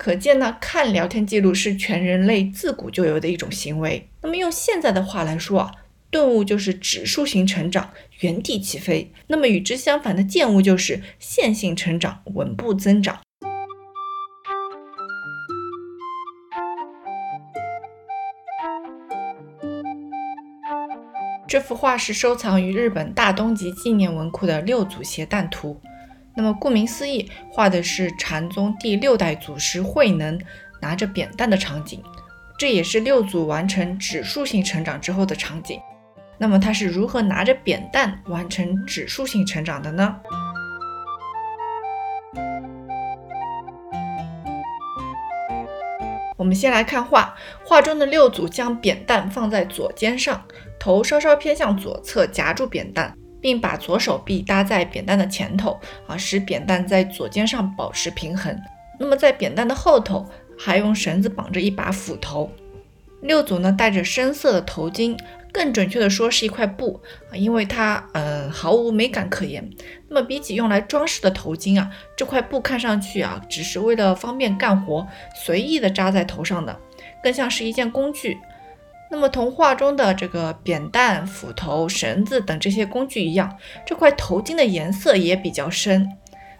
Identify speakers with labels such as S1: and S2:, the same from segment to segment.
S1: 可见呢，看聊天记录是全人类自古就有的一种行为。那么用现在的话来说啊，顿悟就是指数型成长，原地起飞。那么与之相反的渐悟就是线性成长，稳步增长。这幅画是收藏于日本大东极纪念文库的六组携弹图。那么顾名思义，画的是禅宗第六代祖师慧能拿着扁担的场景，这也是六祖完成指数性成长之后的场景。那么他是如何拿着扁担完成指数性成长的呢？我们先来看画，画中的六祖将扁担放在左肩上。头稍稍偏向左侧，夹住扁担，并把左手臂搭在扁担的前头，啊，使扁担在左肩上保持平衡。那么在扁担的后头，还用绳子绑着一把斧头。六祖呢，戴着深色的头巾，更准确的说是一块布啊，因为它呃毫无美感可言。那么比起用来装饰的头巾啊，这块布看上去啊，只是为了方便干活，随意的扎在头上的，更像是一件工具。那么，同画中的这个扁担、斧头、绳子等这些工具一样，这块头巾的颜色也比较深。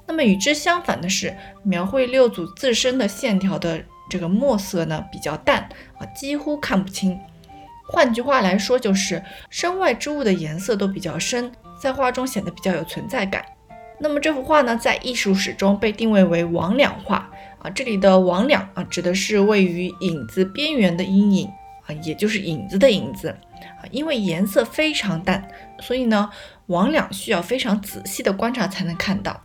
S1: 那么与之相反的是，描绘六祖自身的线条的这个墨色呢比较淡啊，几乎看不清。换句话来说，就是身外之物的颜色都比较深，在画中显得比较有存在感。那么这幅画呢，在艺术史中被定位为魍魉画啊，这里的魍魉啊，指的是位于影子边缘的阴影。也就是影子的影子啊，因为颜色非常淡，所以呢，魍魉需要非常仔细的观察才能看到。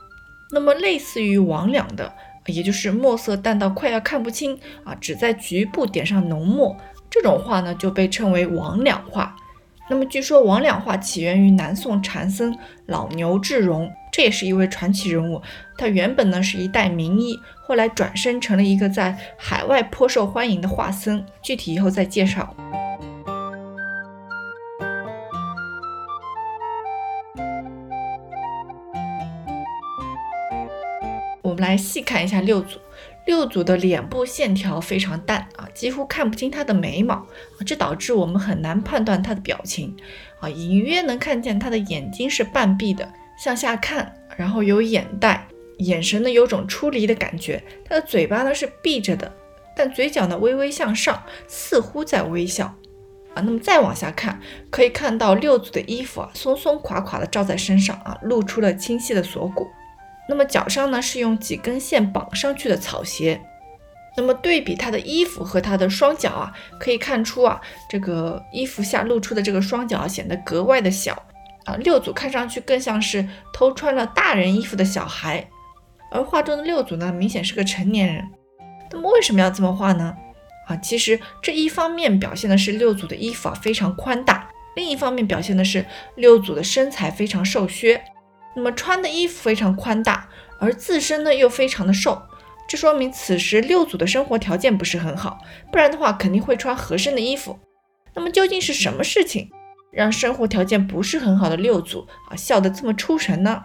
S1: 那么类似于魍魉的，也就是墨色淡到快要看不清啊，只在局部点上浓墨，这种画呢就被称为魍魉画。那么据说魍魉画起源于南宋禅僧老牛智荣，这也是一位传奇人物。他原本呢是一代名医。后来转身成了一个在海外颇受欢迎的画僧，具体以后再介绍。我们来细看一下六祖，六组的脸部线条非常淡啊，几乎看不清他的眉毛啊，这导致我们很难判断他的表情啊，隐约能看见他的眼睛是半闭的，向下看，然后有眼袋。眼神呢有种出离的感觉，他的嘴巴呢是闭着的，但嘴角呢微微向上，似乎在微笑啊。那么再往下看，可以看到六组的衣服啊松松垮垮的罩在身上啊，露出了清晰的锁骨。那么脚上呢是用几根线绑上去的草鞋。那么对比他的衣服和他的双脚啊，可以看出啊这个衣服下露出的这个双脚显得格外的小啊。六组看上去更像是偷穿了大人衣服的小孩。而画中的六组呢，明显是个成年人。那么为什么要这么画呢？啊，其实这一方面表现的是六组的衣服啊非常宽大，另一方面表现的是六组的身材非常瘦削。那么穿的衣服非常宽大，而自身呢又非常的瘦，这说明此时六组的生活条件不是很好，不然的话肯定会穿合身的衣服。那么究竟是什么事情让生活条件不是很好的六组啊笑得这么出神呢？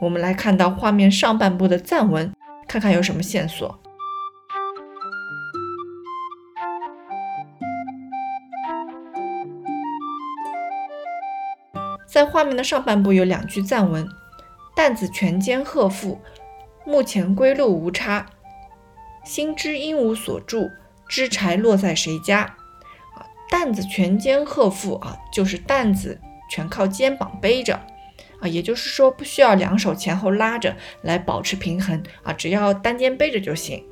S1: 我们来看到画面上半部的赞文，看看有什么线索。在画面的上半部有两句赞文：“担子全肩鹤负，目前归路无差。心知因无所住，知柴落在谁家？”啊，担子全肩鹤负啊，就是担子全靠肩膀背着。啊，也就是说不需要两手前后拉着来保持平衡啊，只要单肩背着就行。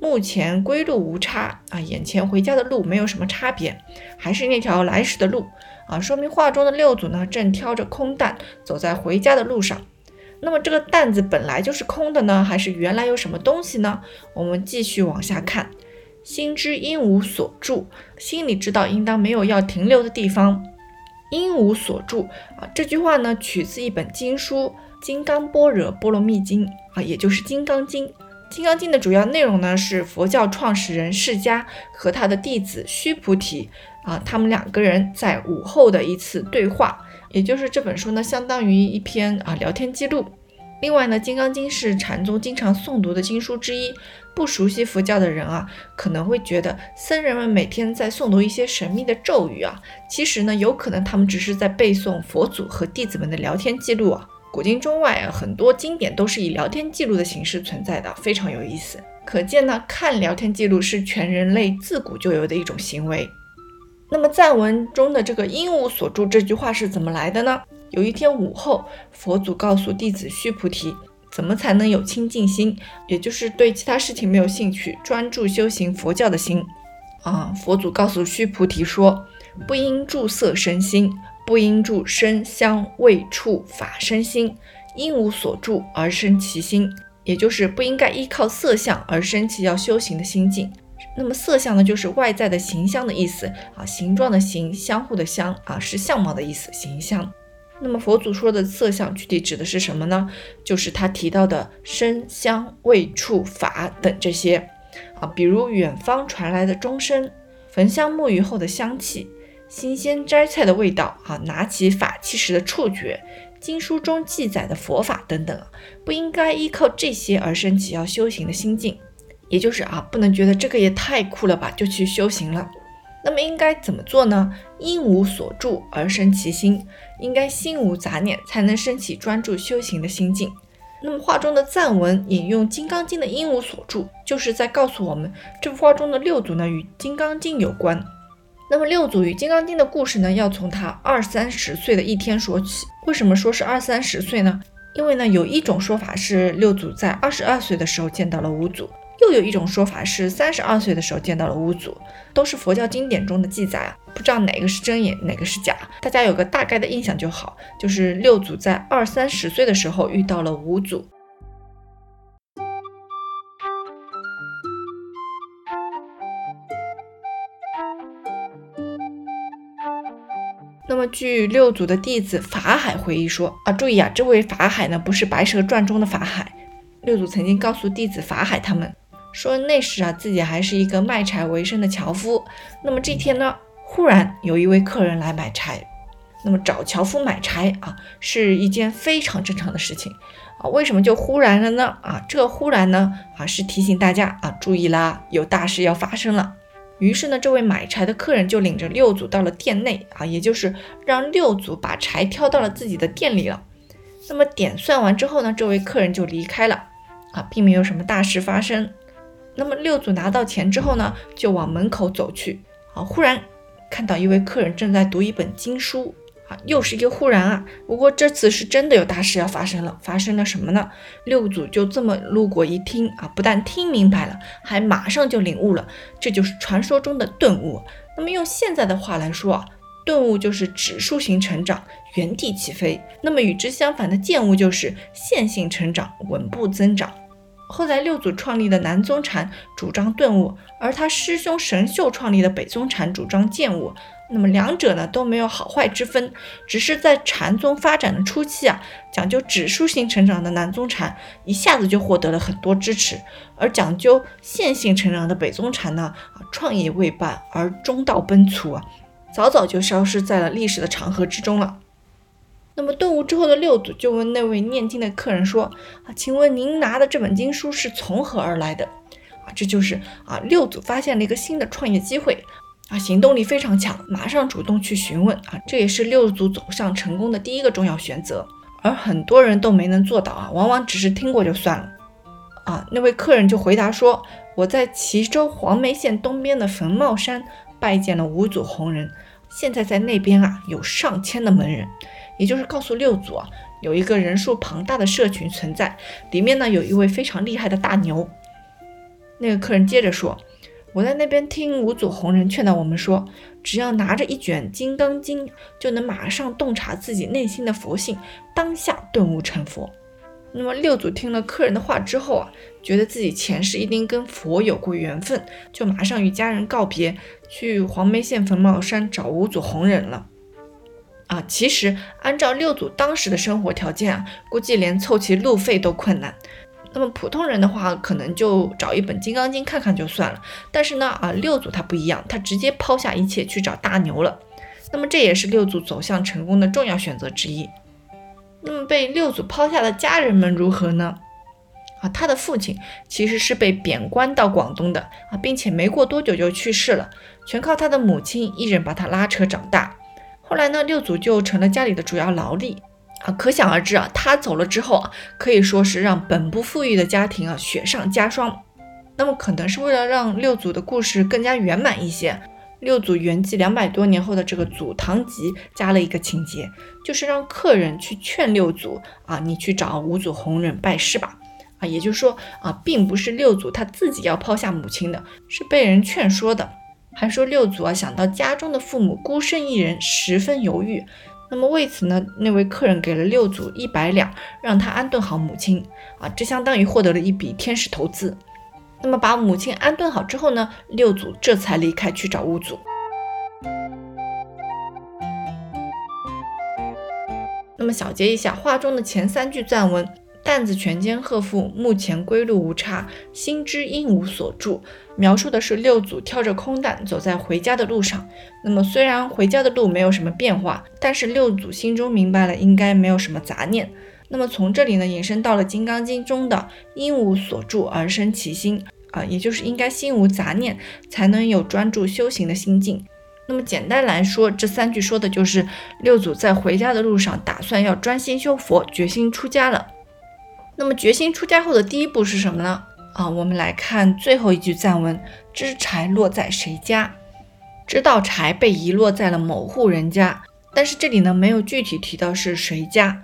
S1: 目前归路无差啊，眼前回家的路没有什么差别，还是那条来时的路啊，说明画中的六祖呢正挑着空担走在回家的路上。那么这个担子本来就是空的呢，还是原来有什么东西呢？我们继续往下看，心知应无所住，心里知道应当没有要停留的地方。因无所住啊，这句话呢取自一本经书《金刚般若波罗蜜经》啊，也就是《金刚经》。《金刚经》的主要内容呢是佛教创始人释迦和他的弟子须菩提啊，他们两个人在午后的一次对话，也就是这本书呢相当于一篇啊聊天记录。另外呢，《金刚经》是禅宗经常诵读的经书之一。不熟悉佛教的人啊，可能会觉得僧人们每天在诵读一些神秘的咒语啊，其实呢，有可能他们只是在背诵佛祖和弟子们的聊天记录啊。古今中外啊，很多经典都是以聊天记录的形式存在的，非常有意思。可见呢，看聊天记录是全人类自古就有的一种行为。那么赞文中的这个“应无所住”这句话是怎么来的呢？有一天午后，佛祖告诉弟子须菩提。怎么才能有清净心？也就是对其他事情没有兴趣，专注修行佛教的心啊。佛祖告诉须菩提说：“不应住色身心，不应住声香味触法身心，因无所住而生其心。”也就是不应该依靠色相而生起要修行的心境。那么色相呢，就是外在的形象的意思啊，形状的形，相互的相啊，是相貌的意思，形象。那么佛祖说的色相具体指的是什么呢？就是他提到的声、香、味、触、法等这些啊，比如远方传来的钟声、焚香沐浴后的香气、新鲜摘菜的味道啊，拿起法器时的触觉、经书中记载的佛法等等，不应该依靠这些而升起要修行的心境，也就是啊，不能觉得这个也太酷了吧，就去修行了。那么应该怎么做呢？因无所住而生其心，应该心无杂念，才能升起专注修行的心境。那么画中的赞文引用《金刚经》的因无所住，就是在告诉我们，这幅画中的六祖呢与《金刚经》有关。那么六祖与《金刚经》的故事呢，要从他二三十岁的一天说起。为什么说是二三十岁呢？因为呢，有一种说法是六祖在二十二岁的时候见到了五祖。又有一种说法是三十二岁的时候见到了五祖，都是佛教经典中的记载啊，不知道哪个是真也，哪个是假，大家有个大概的印象就好。就是六祖在二三十岁的时候遇到了五祖。那么据六祖的弟子法海回忆说啊，注意啊，这位法海呢不是《白蛇传》中的法海，六祖曾经告诉弟子法海他们。说那时啊，自己还是一个卖柴为生的樵夫。那么这天呢，忽然有一位客人来买柴。那么找樵夫买柴啊，是一件非常正常的事情啊。为什么就忽然了呢？啊，这忽然呢啊，是提醒大家啊，注意啦，有大事要发生了。于是呢，这位买柴的客人就领着六祖到了店内啊，也就是让六祖把柴挑到了自己的店里了。那么点算完之后呢，这位客人就离开了啊，并没有什么大事发生。那么六祖拿到钱之后呢，就往门口走去。啊，忽然看到一位客人正在读一本经书。啊，又是一个忽然啊！不过这次是真的有大事要发生了。发生了什么呢？六祖就这么路过一听啊，不但听明白了，还马上就领悟了。这就是传说中的顿悟。那么用现在的话来说啊，顿悟就是指数型成长，原地起飞。那么与之相反的渐悟就是线性成长，稳步增长。后来六祖创立的南宗禅主张顿悟，而他师兄神秀创立的北宗禅主张渐悟。那么两者呢都没有好坏之分，只是在禅宗发展的初期啊，讲究指数性成长的南宗禅一下子就获得了很多支持，而讲究线性成长的北宗禅呢，啊创业未半而中道崩殂啊，早早就消失在了历史的长河之中了。那么顿悟之后的六祖就问那位念经的客人说：“啊，请问您拿的这本经书是从何而来的？”啊，这就是啊六祖发现了一个新的创业机会，啊行动力非常强，马上主动去询问啊，这也是六祖走向成功的第一个重要选择。而很多人都没能做到啊，往往只是听过就算了。啊，那位客人就回答说：“我在齐州黄梅县东边的坟帽山拜见了五祖弘忍，现在在那边啊有上千的门人。”也就是告诉六祖啊，有一个人数庞大的社群存在，里面呢有一位非常厉害的大牛。那个客人接着说：“我在那边听五祖弘忍劝导我们说，只要拿着一卷《金刚经》，就能马上洞察自己内心的佛性，当下顿悟成佛。”那么六祖听了客人的话之后啊，觉得自己前世一定跟佛有过缘分，就马上与家人告别，去黄梅县坟茂山找五祖弘忍了。啊，其实按照六祖当时的生活条件啊，估计连凑齐路费都困难。那么普通人的话，可能就找一本《金刚经》看看就算了。但是呢，啊，六祖他不一样，他直接抛下一切去找大牛了。那么这也是六祖走向成功的重要选择之一。那么被六祖抛下的家人们如何呢？啊，他的父亲其实是被贬官到广东的啊，并且没过多久就去世了，全靠他的母亲一人把他拉扯长大。后来呢，六祖就成了家里的主要劳力啊，可想而知啊，他走了之后啊，可以说是让本不富裕的家庭啊雪上加霜。那么可能是为了让六祖的故事更加圆满一些，六祖圆寂两百多年后的这个《祖堂集》加了一个情节，就是让客人去劝六祖啊，你去找五祖弘忍拜师吧。啊，也就是说啊，并不是六祖他自己要抛下母亲的，是被人劝说的。还说六祖啊，想到家中的父母孤身一人，十分犹豫。那么为此呢，那位客人给了六祖一百两，让他安顿好母亲。啊，这相当于获得了一笔天使投资。那么把母亲安顿好之后呢，六祖这才离开去找五祖。那么小结一下画中的前三句赞文。担子全肩荷负，目前归路无差，心知应无所住。描述的是六祖挑着空担走在回家的路上。那么虽然回家的路没有什么变化，但是六祖心中明白了，应该没有什么杂念。那么从这里呢，引申到了《金刚经》中的应无所住而生其心啊，也就是应该心无杂念，才能有专注修行的心境。那么简单来说，这三句说的就是六祖在回家的路上，打算要专心修佛，决心出家了。那么决心出家后的第一步是什么呢？啊，我们来看最后一句赞文：知柴落在谁家？知道柴被遗落在了某户人家，但是这里呢没有具体提到是谁家。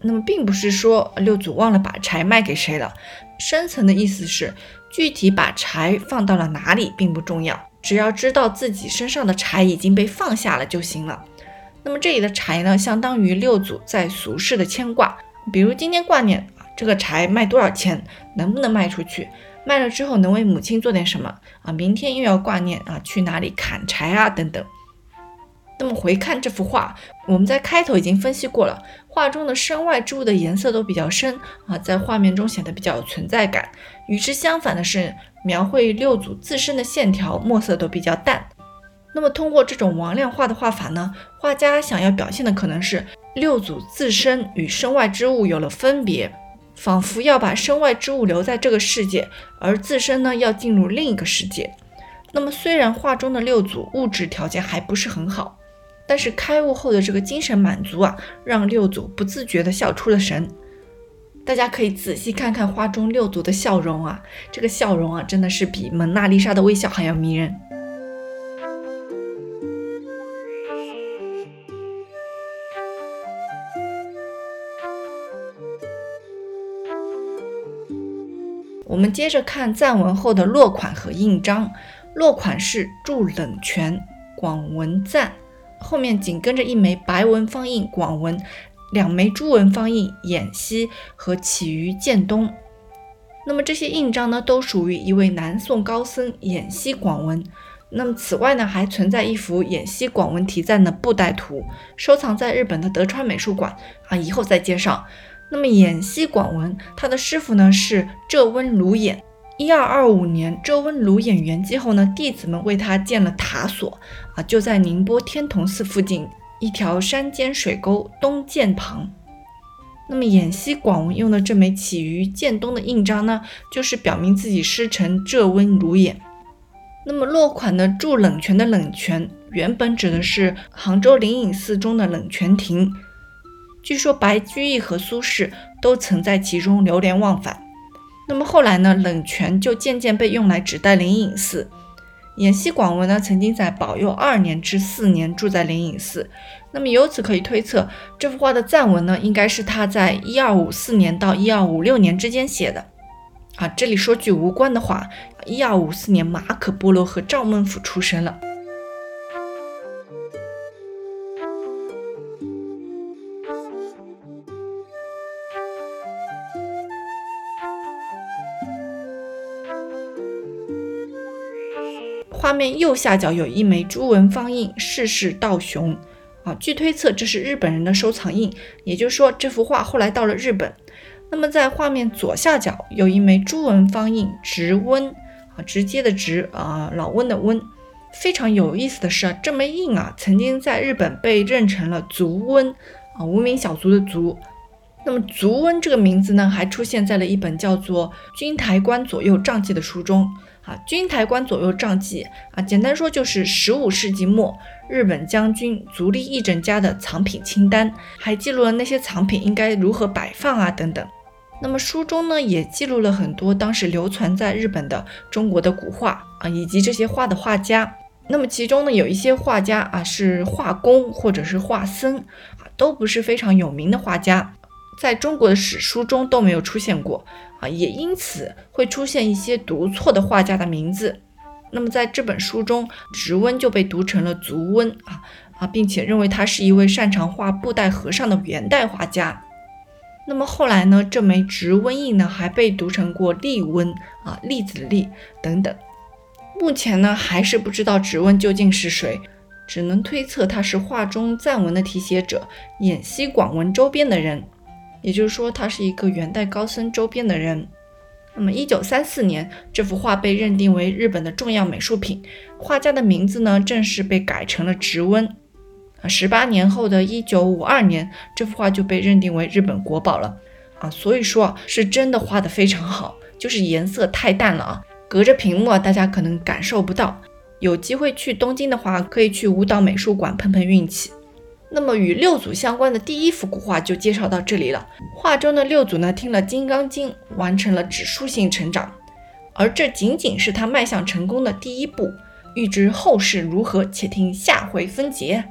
S1: 那么并不是说六祖忘了把柴卖给谁了，深层的意思是具体把柴放到了哪里并不重要，只要知道自己身上的柴已经被放下了就行了。那么这里的柴呢，相当于六祖在俗世的牵挂，比如今天挂念。这个柴卖多少钱？能不能卖出去？卖了之后能为母亲做点什么啊？明天又要挂念啊，去哪里砍柴啊？等等。那么回看这幅画，我们在开头已经分析过了，画中的身外之物的颜色都比较深啊，在画面中显得比较有存在感。与之相反的是，描绘六祖自身的线条墨色都比较淡。那么通过这种王亮画的画法呢，画家想要表现的可能是六祖自身与身外之物有了分别。仿佛要把身外之物留在这个世界，而自身呢要进入另一个世界。那么虽然画中的六祖物质条件还不是很好，但是开悟后的这个精神满足啊，让六祖不自觉地笑出了神。大家可以仔细看看画中六祖的笑容啊，这个笑容啊真的是比蒙娜丽莎的微笑还要迷人。我们接着看赞文后的落款和印章。落款是祝冷泉广文赞，后面紧跟着一枚白文方印广文，两枚朱文方印偃西和起于建东。那么这些印章呢，都属于一位南宋高僧偃西广文。那么此外呢，还存在一幅偃西广文题赞的布袋图，收藏在日本的德川美术馆啊，以后再介绍。那么演西广文，他的师傅呢是浙温卢衍。一二二五年，浙温卢衍圆寂后呢，弟子们为他建了塔所啊，就在宁波天童寺附近一条山间水沟东涧旁。那么演西广文用的这枚起于建东的印章呢，就是表明自己师承浙温卢衍。那么落款的祝冷泉的冷泉，原本指的是杭州灵隐寺中的冷泉亭。据说白居易和苏轼都曾在其中流连忘返。那么后来呢，冷泉就渐渐被用来指代灵隐寺。偃西广文呢，曾经在保佑二年至四年住在灵隐寺。那么由此可以推测，这幅画的赞文呢，应该是他在一二五四年到一二五六年之间写的。啊，这里说句无关的话，一二五四年马可波罗和赵孟俯出生了。面右下角有一枚朱文方印，世世道雄。啊，据推测这是日本人的收藏印，也就是说这幅画后来到了日本。那么在画面左下角有一枚朱文方印，直温。啊，直接的直啊，老温的温。非常有意思的是啊，这枚印啊，曾经在日本被认成了足温啊，无名小卒的卒。那么足温这个名字呢，还出现在了一本叫做《军台官左右帐记》的书中。啊，《军台官左右帐记》啊，简单说就是十五世纪末日本将军足利义政家的藏品清单，还记录了那些藏品应该如何摆放啊等等。那么书中呢，也记录了很多当时流传在日本的中国的古画啊，以及这些画的画家。那么其中呢，有一些画家啊是画工或者是画僧啊，都不是非常有名的画家。在中国的史书中都没有出现过啊，也因此会出现一些读错的画家的名字。那么在这本书中，直温就被读成了足温啊啊，并且认为他是一位擅长画布袋和尚的元代画家。那么后来呢，这枚直温印呢还被读成过立温啊，栗子的栗等等。目前呢还是不知道直温究竟是谁，只能推测他是画中赞文的题写者演西广文周边的人。也就是说，他是一个元代高僧周边的人。那么，一九三四年，这幅画被认定为日本的重要美术品，画家的名字呢，正式被改成了直温。啊，十八年后的一九五二年，这幅画就被认定为日本国宝了。啊，所以说，是真的画的非常好，就是颜色太淡了啊，隔着屏幕啊，大家可能感受不到。有机会去东京的话，可以去舞蹈美术馆碰碰运气。那么与六祖相关的第一幅古画就介绍到这里了。画中的六祖呢，听了《金刚经》，完成了指数性成长，而这仅仅是他迈向成功的第一步。欲知后事如何，且听下回分解。